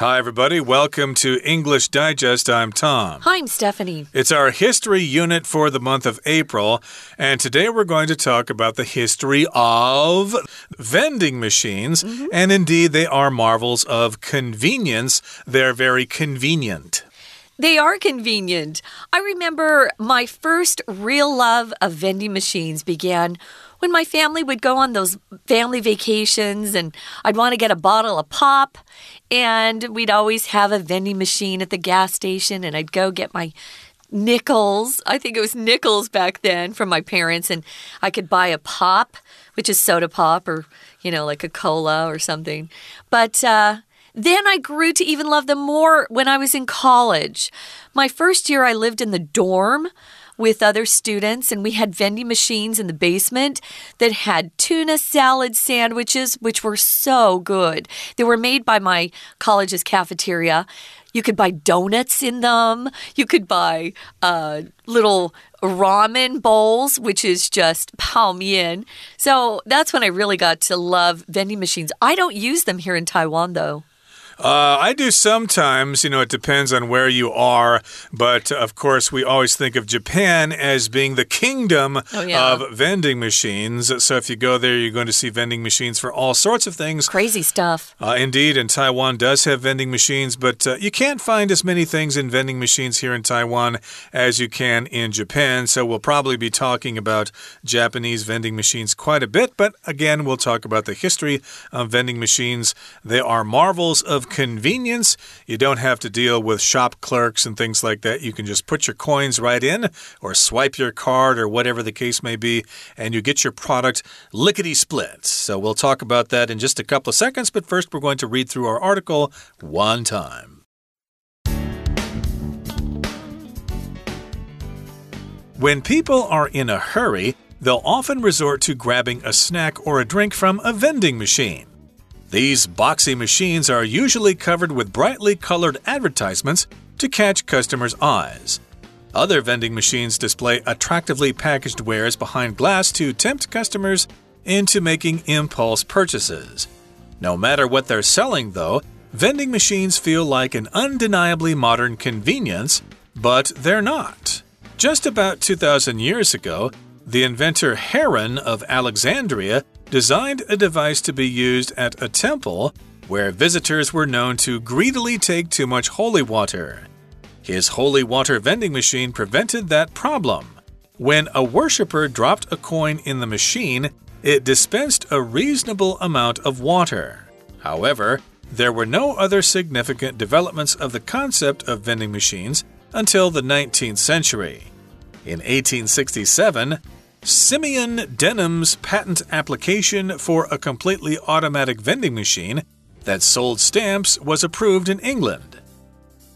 Hi, everybody. Welcome to English Digest. I'm Tom. Hi, I'm Stephanie. It's our history unit for the month of April, and today we're going to talk about the history of vending machines. Mm -hmm. And indeed, they are marvels of convenience. They're very convenient. They are convenient. I remember my first real love of vending machines began when my family would go on those family vacations and I'd want to get a bottle of pop and we'd always have a vending machine at the gas station and I'd go get my nickels. I think it was nickels back then from my parents and I could buy a pop, which is soda pop or, you know, like a cola or something. But uh then I grew to even love them more when I was in college. My first year, I lived in the dorm with other students, and we had vending machines in the basement that had tuna salad sandwiches, which were so good. They were made by my college's cafeteria. You could buy donuts in them. You could buy uh, little ramen bowls, which is just pao mian. So that's when I really got to love vending machines. I don't use them here in Taiwan, though. Uh, I do sometimes. You know, it depends on where you are. But of course, we always think of Japan as being the kingdom oh, yeah. of vending machines. So if you go there, you're going to see vending machines for all sorts of things. Crazy stuff. Uh, indeed, and Taiwan does have vending machines, but uh, you can't find as many things in vending machines here in Taiwan as you can in Japan. So we'll probably be talking about Japanese vending machines quite a bit. But again, we'll talk about the history of vending machines. They are marvels of convenience. You don't have to deal with shop clerks and things like that. You can just put your coins right in or swipe your card or whatever the case may be, and you get your product lickety split. So we'll talk about that in just a couple of seconds, but first we're going to read through our article one time. When people are in a hurry, they'll often resort to grabbing a snack or a drink from a vending machine. These boxy machines are usually covered with brightly colored advertisements to catch customers' eyes. Other vending machines display attractively packaged wares behind glass to tempt customers into making impulse purchases. No matter what they're selling, though, vending machines feel like an undeniably modern convenience, but they're not. Just about 2,000 years ago, the inventor Heron of Alexandria designed a device to be used at a temple where visitors were known to greedily take too much holy water. His holy water vending machine prevented that problem. When a worshiper dropped a coin in the machine, it dispensed a reasonable amount of water. However, there were no other significant developments of the concept of vending machines until the 19th century. In 1867, Simeon Denham's patent application for a completely automatic vending machine that sold stamps was approved in England.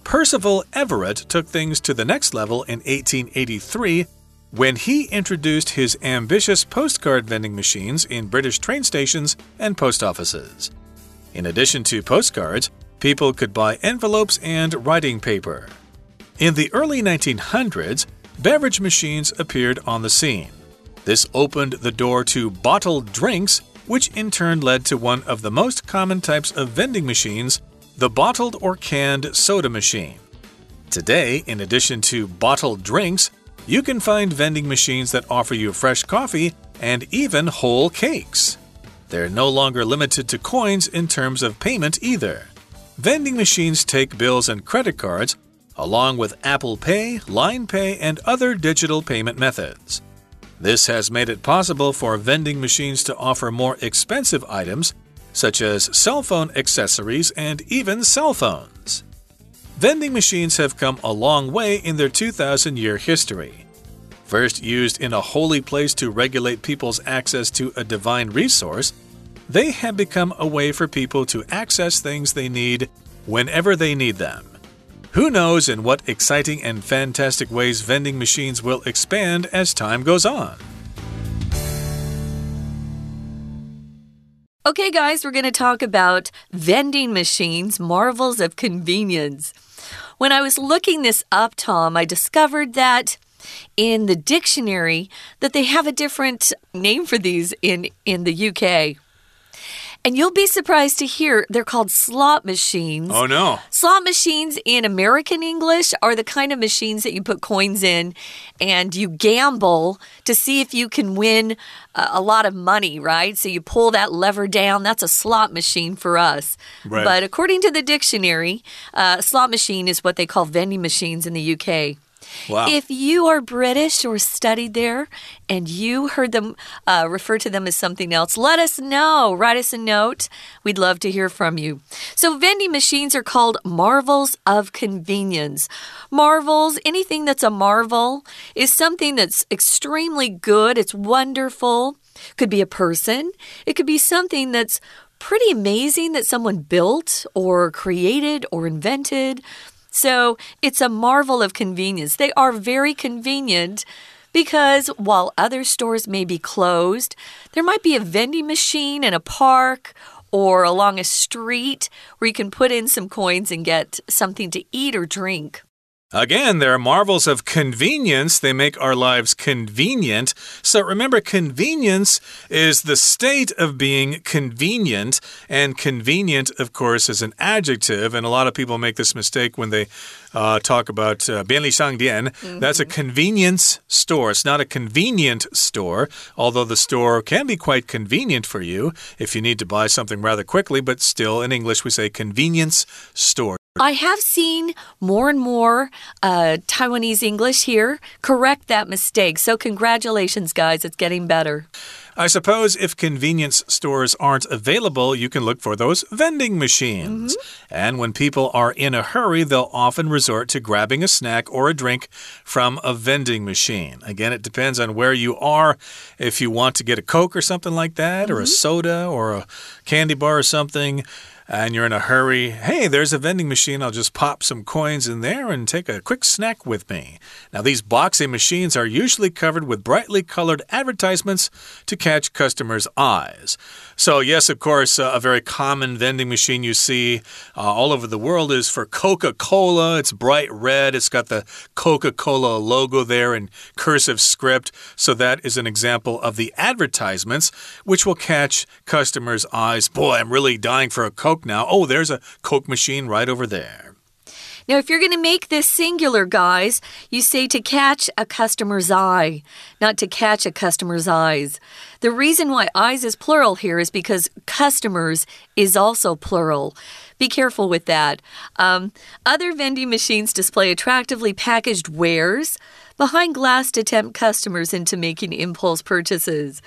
Percival Everitt took things to the next level in 1883 when he introduced his ambitious postcard vending machines in British train stations and post offices. In addition to postcards, people could buy envelopes and writing paper. In the early 1900s, beverage machines appeared on the scene. This opened the door to bottled drinks, which in turn led to one of the most common types of vending machines, the bottled or canned soda machine. Today, in addition to bottled drinks, you can find vending machines that offer you fresh coffee and even whole cakes. They're no longer limited to coins in terms of payment either. Vending machines take bills and credit cards, along with Apple Pay, Line Pay, and other digital payment methods. This has made it possible for vending machines to offer more expensive items, such as cell phone accessories and even cell phones. Vending machines have come a long way in their 2,000 year history. First used in a holy place to regulate people's access to a divine resource, they have become a way for people to access things they need whenever they need them. Who knows in what exciting and fantastic ways vending machines will expand as time goes on? Okay, guys, we're going to talk about vending machines, marvels of convenience. When I was looking this up, Tom, I discovered that in the dictionary that they have a different name for these in in the UK. And you'll be surprised to hear they're called slot machines. Oh, no. Slot machines in American English are the kind of machines that you put coins in and you gamble to see if you can win a, a lot of money, right? So you pull that lever down. That's a slot machine for us. Right. But according to the dictionary, uh, slot machine is what they call vending machines in the UK. Wow. If you are British or studied there and you heard them uh, refer to them as something else, let us know. Write us a note. We'd love to hear from you. So, vending machines are called marvels of convenience. Marvels, anything that's a marvel, is something that's extremely good, it's wonderful. Could be a person, it could be something that's pretty amazing that someone built or created or invented. So it's a marvel of convenience. They are very convenient because while other stores may be closed, there might be a vending machine in a park or along a street where you can put in some coins and get something to eat or drink. Again, they're marvels of convenience. They make our lives convenient. So remember, convenience is the state of being convenient. And convenient, of course, is an adjective. And a lot of people make this mistake when they uh, talk about uh, Sangdien. Mm-hmm. That's a convenience store. It's not a convenient store, although the store can be quite convenient for you if you need to buy something rather quickly. But still, in English, we say convenience store. I have seen more and more uh, Taiwanese English here correct that mistake. So, congratulations, guys. It's getting better. I suppose if convenience stores aren't available, you can look for those vending machines. Mm -hmm. And when people are in a hurry, they'll often resort to grabbing a snack or a drink from a vending machine. Again, it depends on where you are. If you want to get a Coke or something like that, mm -hmm. or a mm-hmm. soda or a candy bar or something and you're in a hurry, hey, there's a vending machine. I'll just pop some coins in there and take a quick snack with me. Now, these boxing machines are usually covered with brightly colored advertisements to catch customers' eyes. So, yes, of course, uh, a very common vending machine you see uh, all over the world is for Coca Cola. It's bright red, it's got the Coca Cola logo there in cursive script. So, that is an example of the advertisements which will catch customers' eyes. Boy, I'm really dying for a Coke Coke now. Oh, there's a Coke machine right over there. Now, if you're going to make this singular, guys, you say to catch a customer's eye, not to catch a customer's eyes. The reason why eyes is plural here is because customers is also plural. Be careful with that. Um, other vending machines display attractively packaged wares behind glass to tempt customers into making impulse purchases.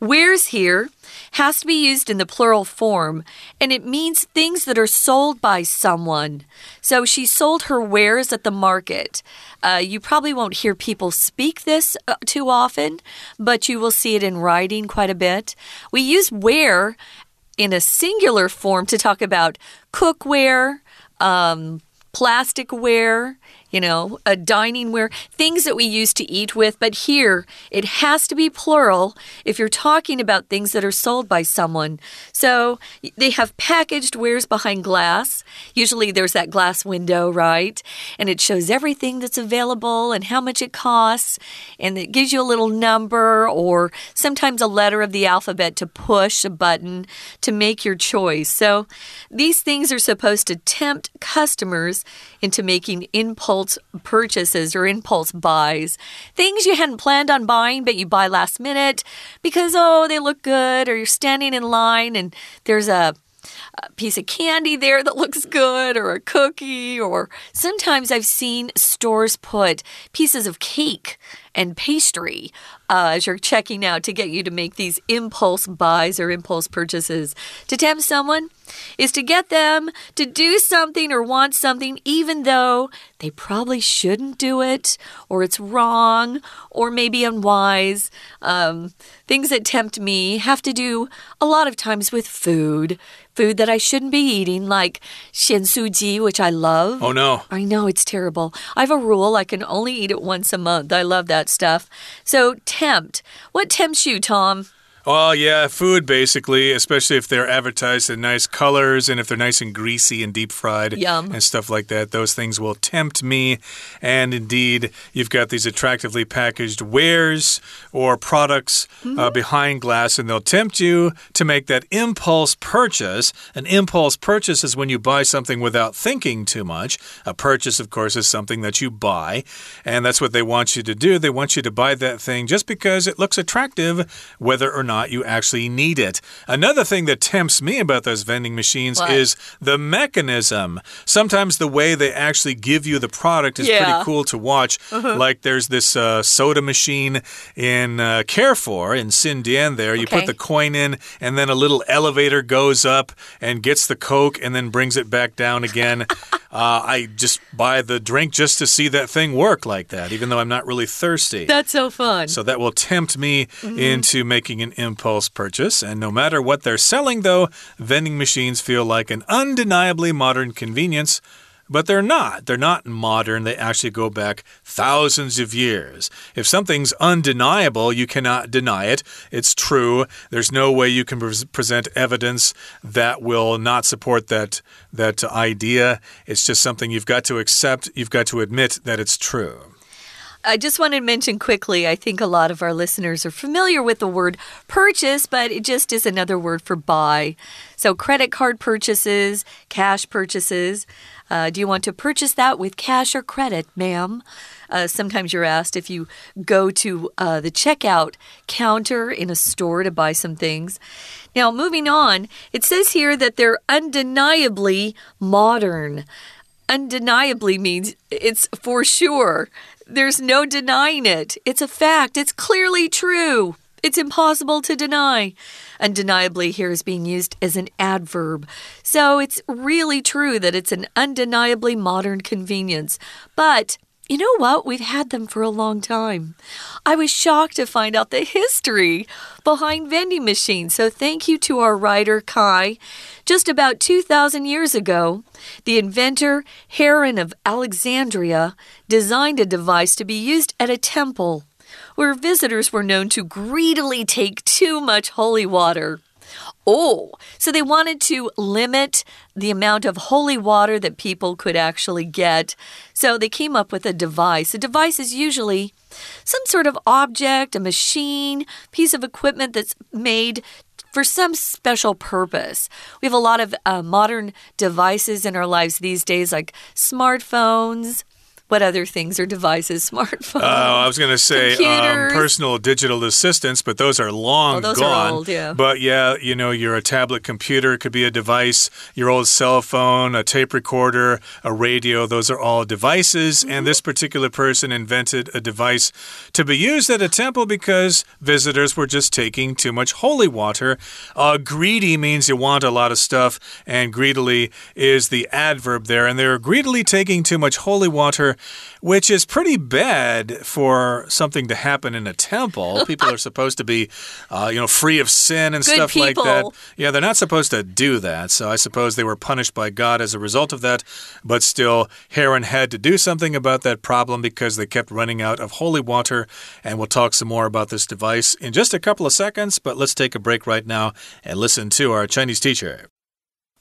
Wares here has to be used in the plural form, and it means things that are sold by someone. So she sold her wares at the market. Uh, you probably won't hear people speak this uh, too often, but you will see it in writing quite a bit. We use ware in a singular form to talk about cookware, um, plasticware, you know, a dining ware, things that we use to eat with. But here, it has to be plural if you're talking about things that are sold by someone. So they have packaged wares behind glass. Usually there's that glass window, right? And it shows everything that's available and how much it costs. And it gives you a little number or sometimes a letter of the alphabet to push a button to make your choice. So these things are supposed to tempt customers into making impulse purchases or impulse buys. Things you hadn't planned on buying, but you buy last minute because, oh, they look good, or you're standing in line and there's a a piece of candy there that looks good, or a cookie, or sometimes I've seen stores put pieces of cake and pastry uh, as you're checking out to get you to make these impulse buys or impulse purchases. To tempt someone is to get them to do something or want something, even though they probably shouldn't do it, or it's wrong, or maybe unwise. Um, things that tempt me have to do a lot of times with food food that I shouldn't be eating, like xiansuji, which I love. Oh, no. I know, it's terrible. I have a rule I can only eat it once a month. I love that stuff. So, tempt. What tempts you, Tom? Well, yeah, food basically, especially if they're advertised in nice colors and if they're nice and greasy and deep fried Yum. and stuff like that. Those things will tempt me. And indeed, you've got these attractively packaged wares or products Mm -hmm. uh, behind glass, and they'll tempt you to make that impulse purchase. An impulse purchase is when you buy something without thinking too much. A purchase, of course, is something that you buy, and that's what they want you to do. They want you to buy that thing just because it looks attractive, whether or not not you actually need it. Another thing that tempts me about those vending machines what? is the mechanism. Sometimes the way they actually give you the product is yeah. pretty cool to watch. Uh -huh. Like there's this uh, soda machine in uh, Carrefour in Xindian there. You okay. put the coin in, and then a little elevator goes up and gets the Coke and then brings it back down again. uh, I just buy the drink just to see that thing work like that, even though I'm not really thirsty. That's so fun. So that will tempt me mm -hmm. into making an impulse purchase. And no matter what they're selling, though, vending machines feel like an undeniably modern convenience. But they're not. They're not modern. They actually go back thousands of years. If something's undeniable, you cannot deny it. It's true. There's no way you can pre present evidence that will not support that, that idea. It's just something you've got to accept. You've got to admit that it's true. I just wanted to mention quickly I think a lot of our listeners are familiar with the word purchase, but it just is another word for buy. So, credit card purchases, cash purchases. Uh, do you want to purchase that with cash or credit, ma'am? Uh, sometimes you're asked if you go to uh, the checkout counter in a store to buy some things. Now, moving on, it says here that they're undeniably modern. Undeniably means it's for sure. There's no denying it. It's a fact. It's clearly true. It's impossible to deny. Undeniably here is being used as an adverb. So it's really true that it's an undeniably modern convenience. But you know what? We've had them for a long time. I was shocked to find out the history behind vending machines. So thank you to our writer, Kai. Just about 2,000 years ago, the inventor Heron of Alexandria designed a device to be used at a temple where visitors were known to greedily take too much holy water. Oh, so they wanted to limit the amount of holy water that people could actually get. So they came up with a device. A device is usually some sort of object, a machine, piece of equipment that's made for some special purpose. We have a lot of uh, modern devices in our lives these days, like smartphones. What other things are devices? Smartphones. Oh, I was going to say um, personal digital assistants, but those are long oh, those gone. Are old, yeah. But yeah, you know, your a tablet computer it could be a device, your old cell phone, a tape recorder, a radio, those are all devices. Mm -hmm. And this particular person invented a device to be used at a temple because visitors were just taking too much holy water. Uh, greedy means you want a lot of stuff, and greedily is the adverb there. And they were greedily taking too much holy water which is pretty bad for something to happen in a temple. People are supposed to be, uh, you know, free of sin and Good stuff people. like that. Yeah, they're not supposed to do that. So I suppose they were punished by God as a result of that. But still, Heron had to do something about that problem because they kept running out of holy water. And we'll talk some more about this device in just a couple of seconds. But let's take a break right now and listen to our Chinese teacher.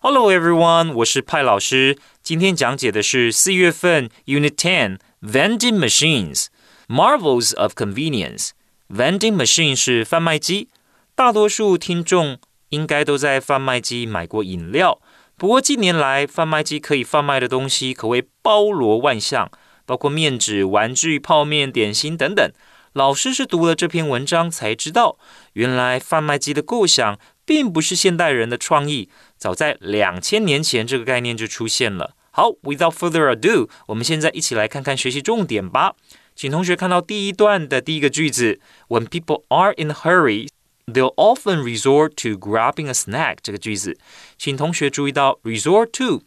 Hello everyone，我是派老师。今天讲解的是四月份 Unit Ten Vending Machines Marvels of Convenience。Vending machine 是贩卖机，大多数听众应该都在贩卖机买过饮料。不过近年来，贩卖机可以贩卖的东西可谓包罗万象，包括面纸、玩具、泡面、点心等等。老师是读了这篇文章才知道，原来贩卖机的构想并不是现代人的创意，早在两千年前这个概念就出现了。好，without further ado，我们现在一起来看看学习重点吧。请同学看到第一段的第一个句子：When people are in a hurry, they'll often resort to grabbing a snack。这个句子，请同学注意到 resort to。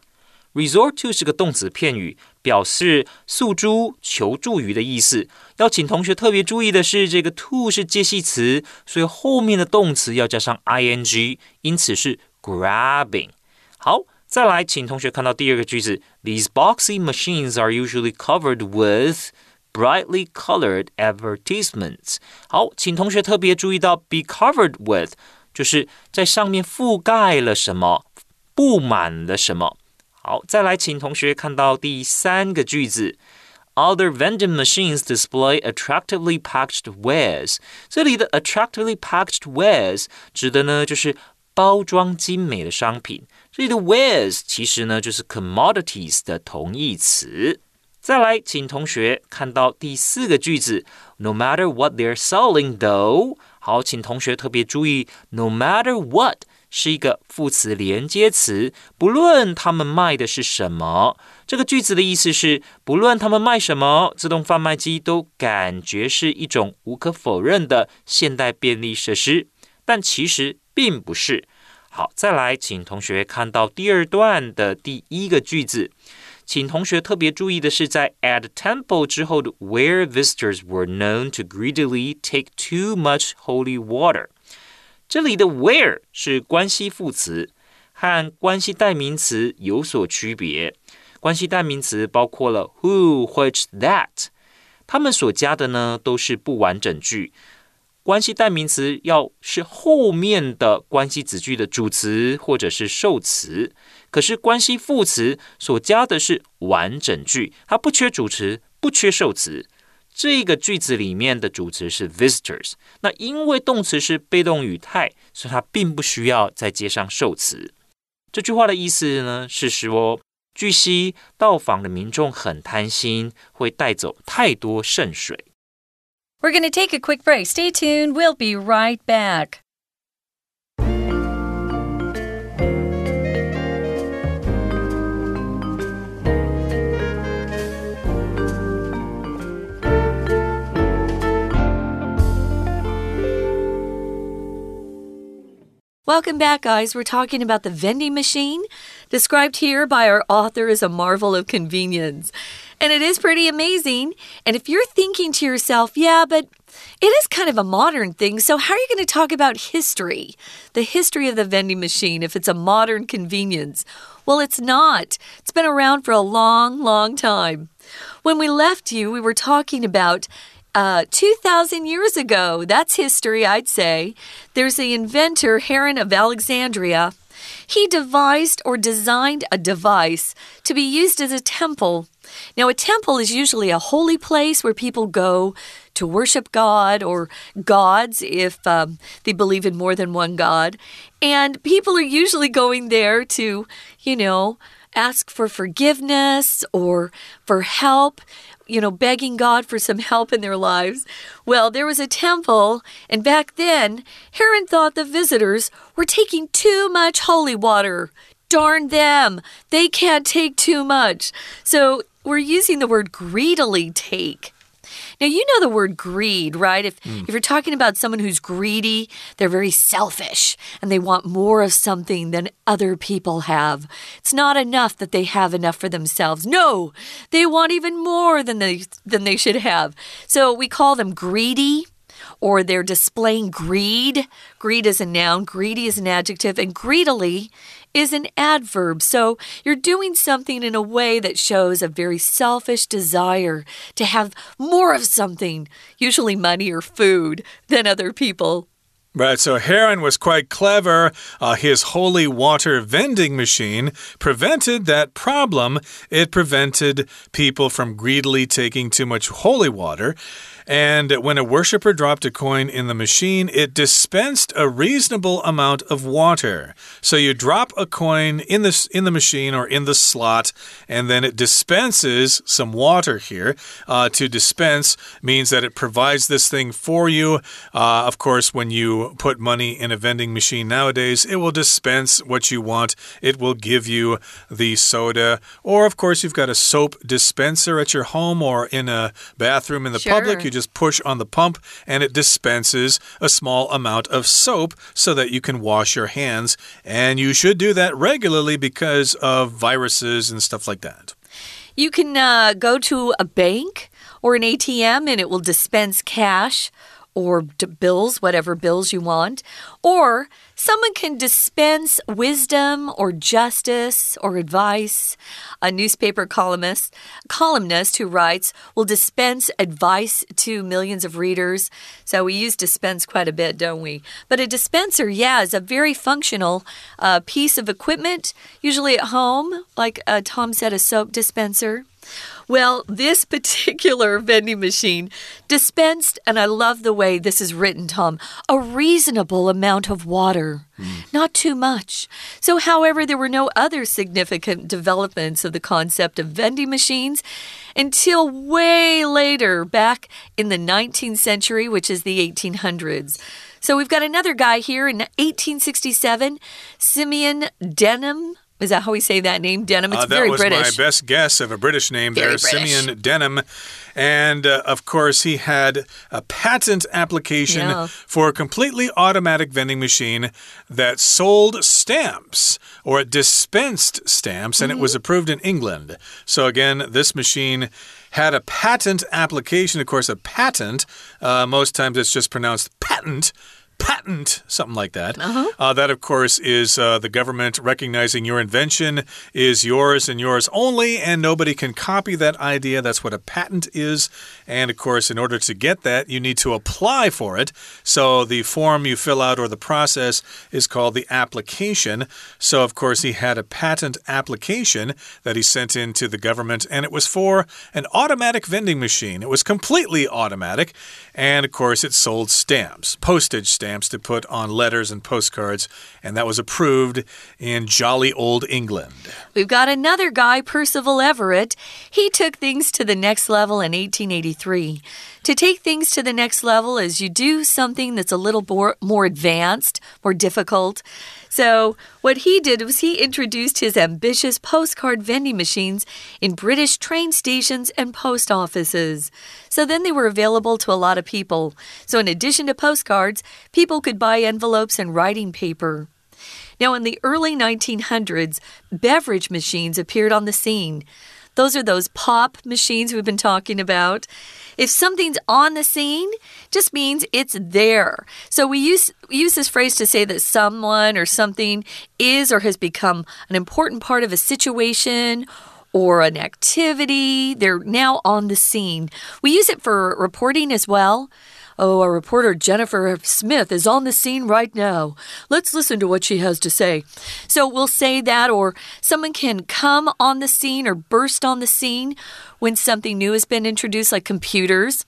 Resort to 是个动词片语，表示诉诸、求助于的意思。要请同学特别注意的是，这个 to 是介系词，所以后面的动词要加上 ing，因此是 grabbing。好，再来，请同学看到第二个句子：These boxy machines are usually covered with brightly colored advertisements。好，请同学特别注意到 be covered with，就是在上面覆盖了什么，布满了什么。好，再来，请同学看到第三个句子。Other vending machines display attractively packaged wares。这里的 attractively packaged wares 指的呢就是 包装精美的商品。这里的 wares 其实呢就是 commodities 的同义词。再来，请同学看到第四个句子，No matter what they're selling, though。好，请同学特别注意，No matter what 是一个副词连接词，不论他们卖的是什么。这个句子的意思是，不论他们卖什么，自动贩卖机都感觉是一种无可否认的现代便利设施，但其实并不是。好，再来，请同学看到第二段的第一个句子。请同学特别注意的是，在 at temple 之后的 where visitors were known to greedily take too much holy water，这里的 where 是关系副词，和关系代名词有所区别。关系代名词包括了 who、which、that，它们所加的呢都是不完整句。关系代名词要是后面的关系子句的主词或者是受词，可是关系副词所加的是完整句，它不缺主词，不缺受词。这个句子里面的主词是 visitors，那因为动词是被动语态，所以它并不需要再接上受词。这句话的意思呢是说，据悉到访的民众很贪心，会带走太多圣水。We're going to take a quick break. Stay tuned. We'll be right back. Welcome back, guys. We're talking about the vending machine, described here by our author as a marvel of convenience. And it is pretty amazing. And if you're thinking to yourself, yeah, but it is kind of a modern thing. So, how are you going to talk about history? The history of the vending machine, if it's a modern convenience? Well, it's not. It's been around for a long, long time. When we left you, we were talking about uh, 2,000 years ago. That's history, I'd say. There's the inventor, Heron of Alexandria. He devised or designed a device to be used as a temple now, a temple is usually a holy place where people go to worship God or gods if um, they believe in more than one God. And people are usually going there to, you know, ask for forgiveness or for help you know, begging God for some help in their lives. Well, there was a temple, and back then, Heron thought the visitors were taking too much holy water. Darn them! They can't take too much. So we're using the word greedily take. Now, you know the word greed, right? If, mm. if you're talking about someone who's greedy, they're very selfish and they want more of something than other people have. It's not enough that they have enough for themselves. No, they want even more than they, than they should have. So we call them greedy or they're displaying greed. Greed is a noun, greedy is an adjective, and greedily is an adverb. So you're doing something in a way that shows a very selfish desire to have more of something, usually money or food, than other people. Right, so Heron was quite clever. Uh, his holy water vending machine prevented that problem. It prevented people from greedily taking too much holy water. And when a worshiper dropped a coin in the machine, it dispensed a reasonable amount of water. So you drop a coin in the, in the machine or in the slot, and then it dispenses some water here. Uh, to dispense means that it provides this thing for you. Uh, of course, when you put money in a vending machine nowadays, it will dispense what you want. It will give you the soda. Or, of course, you've got a soap dispenser at your home or in a bathroom in the sure. public. You just push on the pump and it dispenses a small amount of soap so that you can wash your hands. And you should do that regularly because of viruses and stuff like that. You can uh, go to a bank or an ATM and it will dispense cash or bills, whatever bills you want. Or Someone can dispense wisdom or justice or advice. A newspaper columnist, columnist who writes will dispense advice to millions of readers. So we use dispense quite a bit, don't we? But a dispenser, yeah, is a very functional uh, piece of equipment, usually at home, like uh, Tom said, a soap dispenser. Well, this particular vending machine dispensed, and I love the way this is written, Tom, a reasonable amount of water, mm. not too much. So, however, there were no other significant developments of the concept of vending machines until way later, back in the 19th century, which is the 1800s. So, we've got another guy here in 1867, Simeon Denham is that how we say that name, Denham? It's uh, very British. That was my best guess of a British name very there, British. Simeon Denham. And uh, of course, he had a patent application yeah. for a completely automatic vending machine that sold stamps or it dispensed stamps, and mm -hmm. it was mm-hmm. approved in England. So, again, this machine had a patent application. Of course, a patent, uh, most times it's just pronounced patent patent, something like that. Uh -huh. uh, that, of course, is uh, the government recognizing your invention is yours and yours only, and nobody can copy that idea. That's what a patent is. And, of course, in order to get that, you need to apply for it. So the form you fill out or the process is called the application. So, of course, he had a patent application that he sent in to the government, and it was for an automatic vending machine. It was completely automatic, and, of course, it sold stamps, postage stamps stamps to put on letters and postcards, and that was approved in jolly old England. We've got another guy, Percival Everitt. He took things to the next level in 1883. To take things to the next level is you do something that's a little more, more advanced, more difficult. So, what he did was he introduced his ambitious postcard vending machines in British train stations and post offices. So then they were available to a lot of people. So, in addition to postcards, people could buy envelopes and writing paper. Now, in the early 1900s, beverage machines appeared on the scene. Those are those pop machines we've been talking about. If something's on the scene, just means it's there. So we use use this phrase to say that someone or something is or has become an important part of a situation or an activity. They're now on the scene. We use it for reporting as well. Oh, our reporter Jennifer Smith is on the scene right now. Let's listen to what she has to say. So we'll say that, or someone can come on the scene or burst on the scene when something new has been introduced, like computers.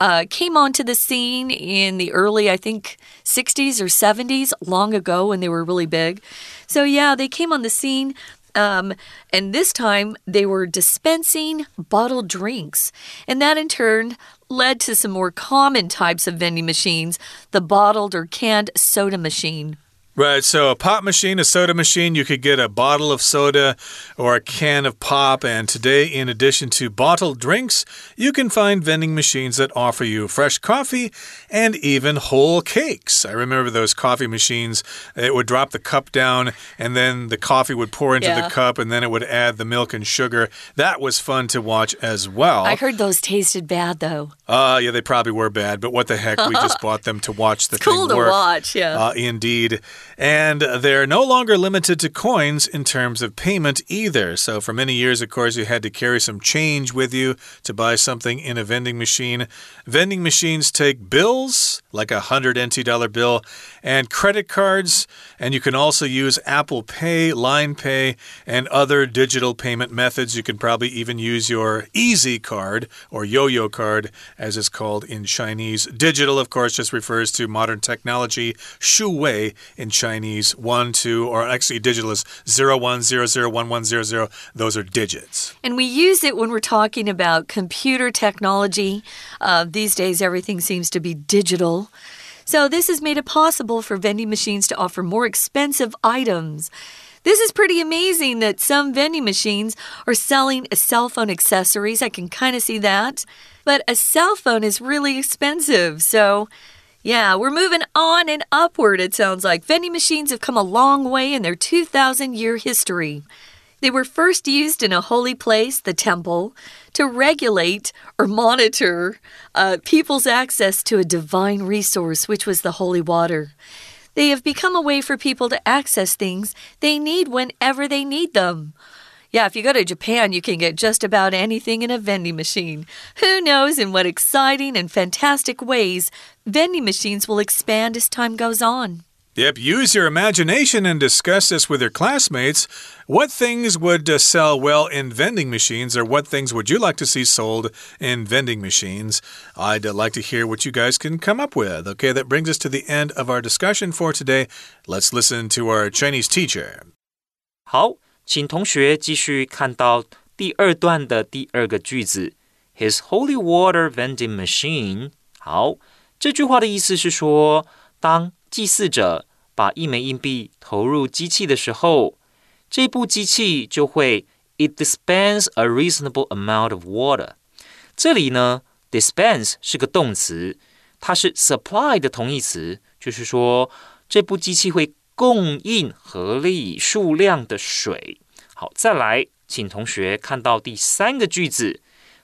Uh, came onto the scene in the early, I think, 60s or 70s, long ago when they were really big. So, yeah, they came on the scene. Um, and this time they were dispensing bottled drinks. And that in turn led to some more common types of vending machines the bottled or canned soda machine. Right, so a pop machine, a soda machine, you could get a bottle of soda or a can of pop. And today, in addition to bottled drinks, you can find vending machines that offer you fresh coffee and even whole cakes. I remember those coffee machines. It would drop the cup down, and then the coffee would pour into yeah. the cup, and then it would add the milk and sugar. That was fun to watch as well. I heard those tasted bad, though. Uh, yeah, they probably were bad, but what the heck? We just bought them to watch the it's thing cool to work. watch, yeah. Uh, indeed. And they're no longer limited to coins in terms of payment either. So, for many years, of course, you had to carry some change with you to buy something in a vending machine. Vending machines take bills, like a 100 NT dollar bill, and credit cards. And you can also use Apple Pay, Line Pay, and other digital payment methods. You can probably even use your Easy card or Yo Yo card, as it's called in Chinese. Digital, of course, just refers to modern technology. Shu Wei in Chinese, 1, 2, or actually digital is 0, 1, 0, 0, 1, 1, 0, 0. Those are digits. And we use it when we're talking about computer technology. Uh, these days, everything seems to be digital. So, this has made it possible for vending machines to offer more expensive items. This is pretty amazing that some vending machines are selling a cell phone accessories. I can kind of see that. But a cell phone is really expensive. So, yeah, we're moving on and upward, it sounds like. Vending machines have come a long way in their 2,000 year history. They were first used in a holy place, the temple, to regulate or monitor uh, people's access to a divine resource, which was the holy water. They have become a way for people to access things they need whenever they need them. Yeah, if you go to Japan, you can get just about anything in a vending machine. Who knows in what exciting and fantastic ways vending machines will expand as time goes on. Yep, use your imagination and discuss this with your classmates. What things would uh, sell well in vending machines, or what things would you like to see sold in vending machines? I'd uh, like to hear what you guys can come up with. Okay, that brings us to the end of our discussion for today. Let's listen to our Chinese teacher. 好，请同学继续看到第二段的第二个句子，His holy water vending machine。好，这句话的意思是说，当祭祀者把一枚硬币投入机器的时候，这部机器就会 it dispense a reasonable amount of water。这里呢，dispense 是个动词，它是 supply 的同义词，就是说这部机器会供应合理数量的水。好，再来，请同学看到第三个句子。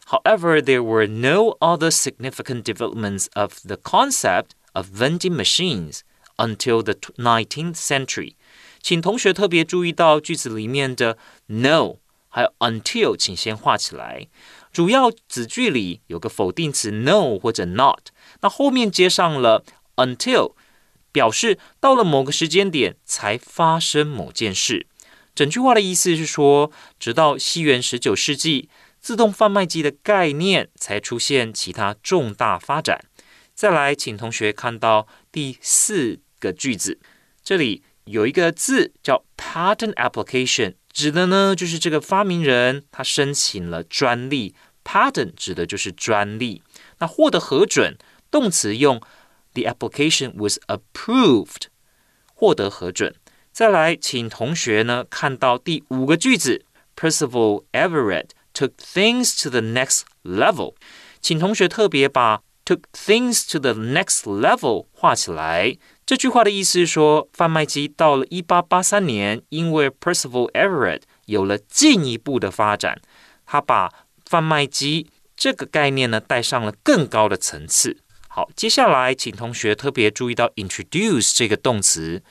However, there were no other significant developments of the concept of vending machines until the 19th century。请同学特别注意到句子里面的 no 还有 until，请先画起来。主要子句里有个否定词 no 或者 not，那后面接上了 until，表示到了某个时间点才发生某件事。整句话的意思是说，直到西元十九世纪，自动贩卖机的概念才出现其他重大发展。再来，请同学看到第四。个句子，这里有一个字叫 patent application，指的呢就是这个发明人他申请了专利，patent 指的就是专利。那获得核准，动词用 The application was approved，获得核准。再来，请同学呢看到第五个句子，Percival Everitt took things to the next level。请同学特别把 took things to the next level 画起来。这句话的意思是说，贩卖机到了一八八三年，因为 Percival Everitt 有了进一步的发展，他把贩卖机这个概念呢带上了更高的层次。好，接下来请同学特别注意到 introduce 这个动词，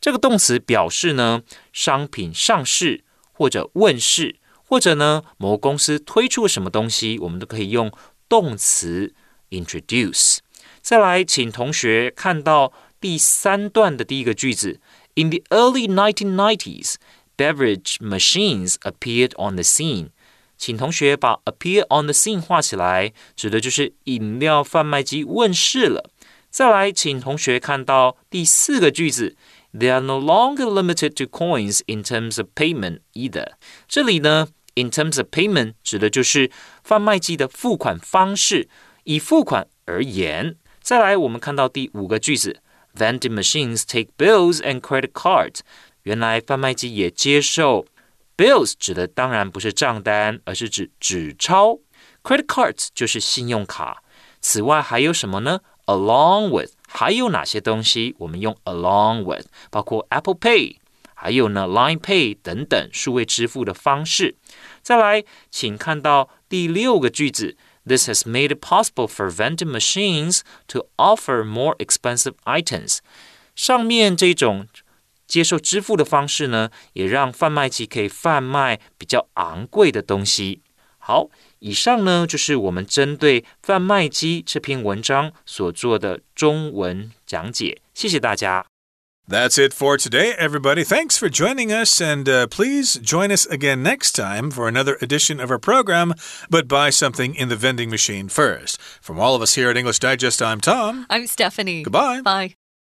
这个动词表示呢商品上市或者问世，或者呢某公司推出什么东西，我们都可以用动词 introduce。再来，请同学看到。第三段的第一个句子，In the early 1990s, beverage machines appeared on the scene。请同学把 appear on the scene 画起来，指的就是饮料贩卖机问世了。再来，请同学看到第四个句子，They are no longer limited to coins in terms of payment either。这里呢，in terms of payment 指的就是贩卖机的付款方式，以付款而言。再来，我们看到第五个句子。Vending machines take bills and credit cards。原来贩卖机也接受 bills，指的当然不是账单，而是指纸钞。Credit cards 就是信用卡。此外还有什么呢？Along with 还有哪些东西？我们用 along with，包括 Apple Pay，还有呢 Line Pay 等等数位支付的方式。再来，请看到第六个句子。This has made it possible for vending machines to offer more expensive items。上面这种 接受支付的方式呢，也让贩卖机可以贩卖比较昂贵的东西。好，以上呢就是我们针对贩卖机这篇文章所做的中文讲解。谢谢大家。That's it for today, everybody. Thanks for joining us, and uh, please join us again next time for another edition of our program. But buy something in the vending machine first. From all of us here at English Digest, I'm Tom. I'm Stephanie. Goodbye. Bye.